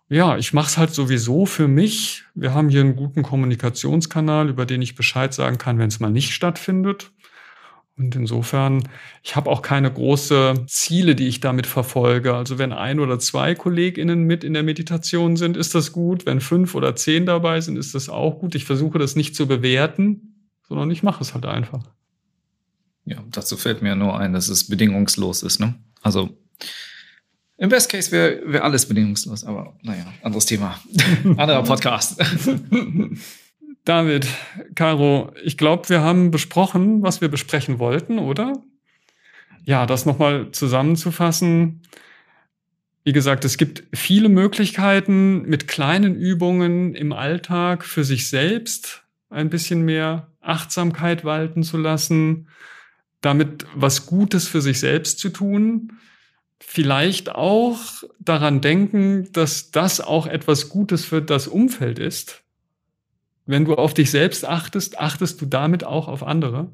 Ja, ich mache es halt sowieso für mich. Wir haben hier einen guten Kommunikationskanal, über den ich Bescheid sagen kann, wenn es mal nicht stattfindet. Und insofern, ich habe auch keine große Ziele, die ich damit verfolge. Also wenn ein oder zwei KollegInnen mit in der Meditation sind, ist das gut. Wenn fünf oder zehn dabei sind, ist das auch gut. Ich versuche das nicht zu bewerten, sondern ich mache es halt einfach. Ja, dazu fällt mir nur ein, dass es bedingungslos ist. Ne? Also im Best Case wäre wär alles bedingungslos, aber naja, anderes Thema. Anderer Podcast. David, Caro, ich glaube, wir haben besprochen, was wir besprechen wollten, oder? Ja, das nochmal zusammenzufassen. Wie gesagt, es gibt viele Möglichkeiten mit kleinen Übungen im Alltag für sich selbst ein bisschen mehr Achtsamkeit walten zu lassen, damit was Gutes für sich selbst zu tun. Vielleicht auch daran denken, dass das auch etwas Gutes für das Umfeld ist. Wenn du auf dich selbst achtest, achtest du damit auch auf andere.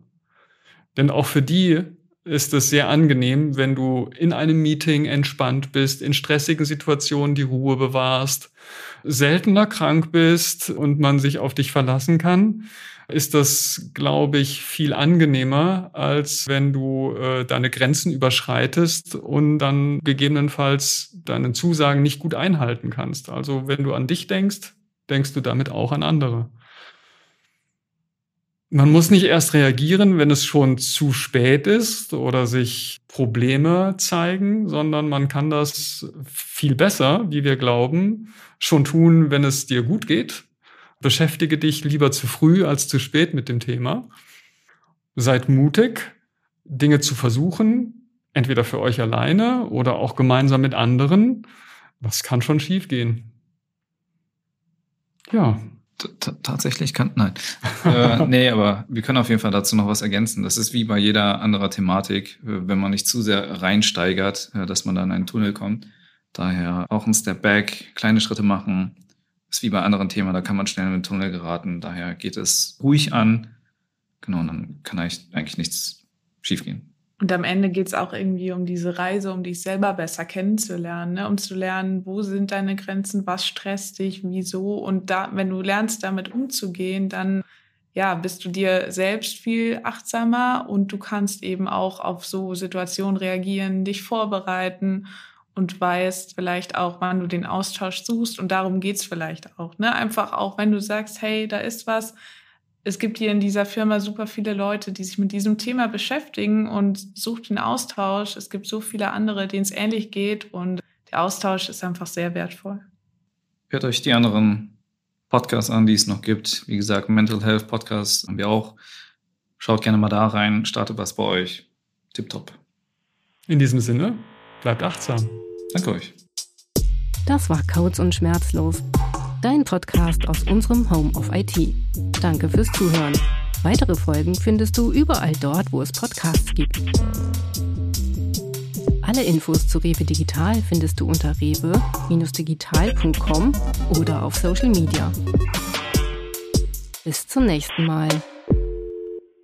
Denn auch für die ist es sehr angenehm, wenn du in einem Meeting entspannt bist, in stressigen Situationen die Ruhe bewahrst, seltener krank bist und man sich auf dich verlassen kann, ist das, glaube ich, viel angenehmer, als wenn du äh, deine Grenzen überschreitest und dann gegebenenfalls deine Zusagen nicht gut einhalten kannst. Also wenn du an dich denkst, denkst du damit auch an andere. Man muss nicht erst reagieren, wenn es schon zu spät ist oder sich Probleme zeigen, sondern man kann das viel besser, wie wir glauben, schon tun, wenn es dir gut geht. Beschäftige dich lieber zu früh als zu spät mit dem Thema. Seid mutig, Dinge zu versuchen, entweder für euch alleine oder auch gemeinsam mit anderen. Was kann schon schiefgehen? Ja, tatsächlich kann, nein. äh, nee, aber wir können auf jeden Fall dazu noch was ergänzen. Das ist wie bei jeder anderer Thematik, äh, wenn man nicht zu sehr reinsteigert, äh, dass man dann in einen Tunnel kommt. Daher auch ein Step Back, kleine Schritte machen. Ist wie bei anderen Themen, da kann man schnell in den Tunnel geraten. Daher geht es ruhig an. Genau, und dann kann eigentlich nichts schiefgehen. Und am Ende geht es auch irgendwie um diese Reise, um dich selber besser kennenzulernen, ne? um zu lernen, wo sind deine Grenzen, was stresst dich, wieso. Und da, wenn du lernst, damit umzugehen, dann ja, bist du dir selbst viel achtsamer und du kannst eben auch auf so Situationen reagieren, dich vorbereiten und weißt vielleicht auch, wann du den Austausch suchst. Und darum geht's vielleicht auch. Ne? Einfach auch, wenn du sagst, hey, da ist was, es gibt hier in dieser Firma super viele Leute, die sich mit diesem Thema beschäftigen und sucht den Austausch. Es gibt so viele andere, denen es ähnlich geht und der Austausch ist einfach sehr wertvoll. Hört euch die anderen Podcasts an, die es noch gibt. Wie gesagt, Mental Health Podcast haben wir auch. Schaut gerne mal da rein, startet was bei euch. Tipptopp. In diesem Sinne, bleibt achtsam. Danke euch. Das war Codes und Schmerzlos dein Podcast aus unserem Home of IT. Danke fürs Zuhören. Weitere Folgen findest du überall dort, wo es Podcasts gibt. Alle Infos zu Rewe Digital findest du unter rewe-digital.com oder auf Social Media. Bis zum nächsten Mal.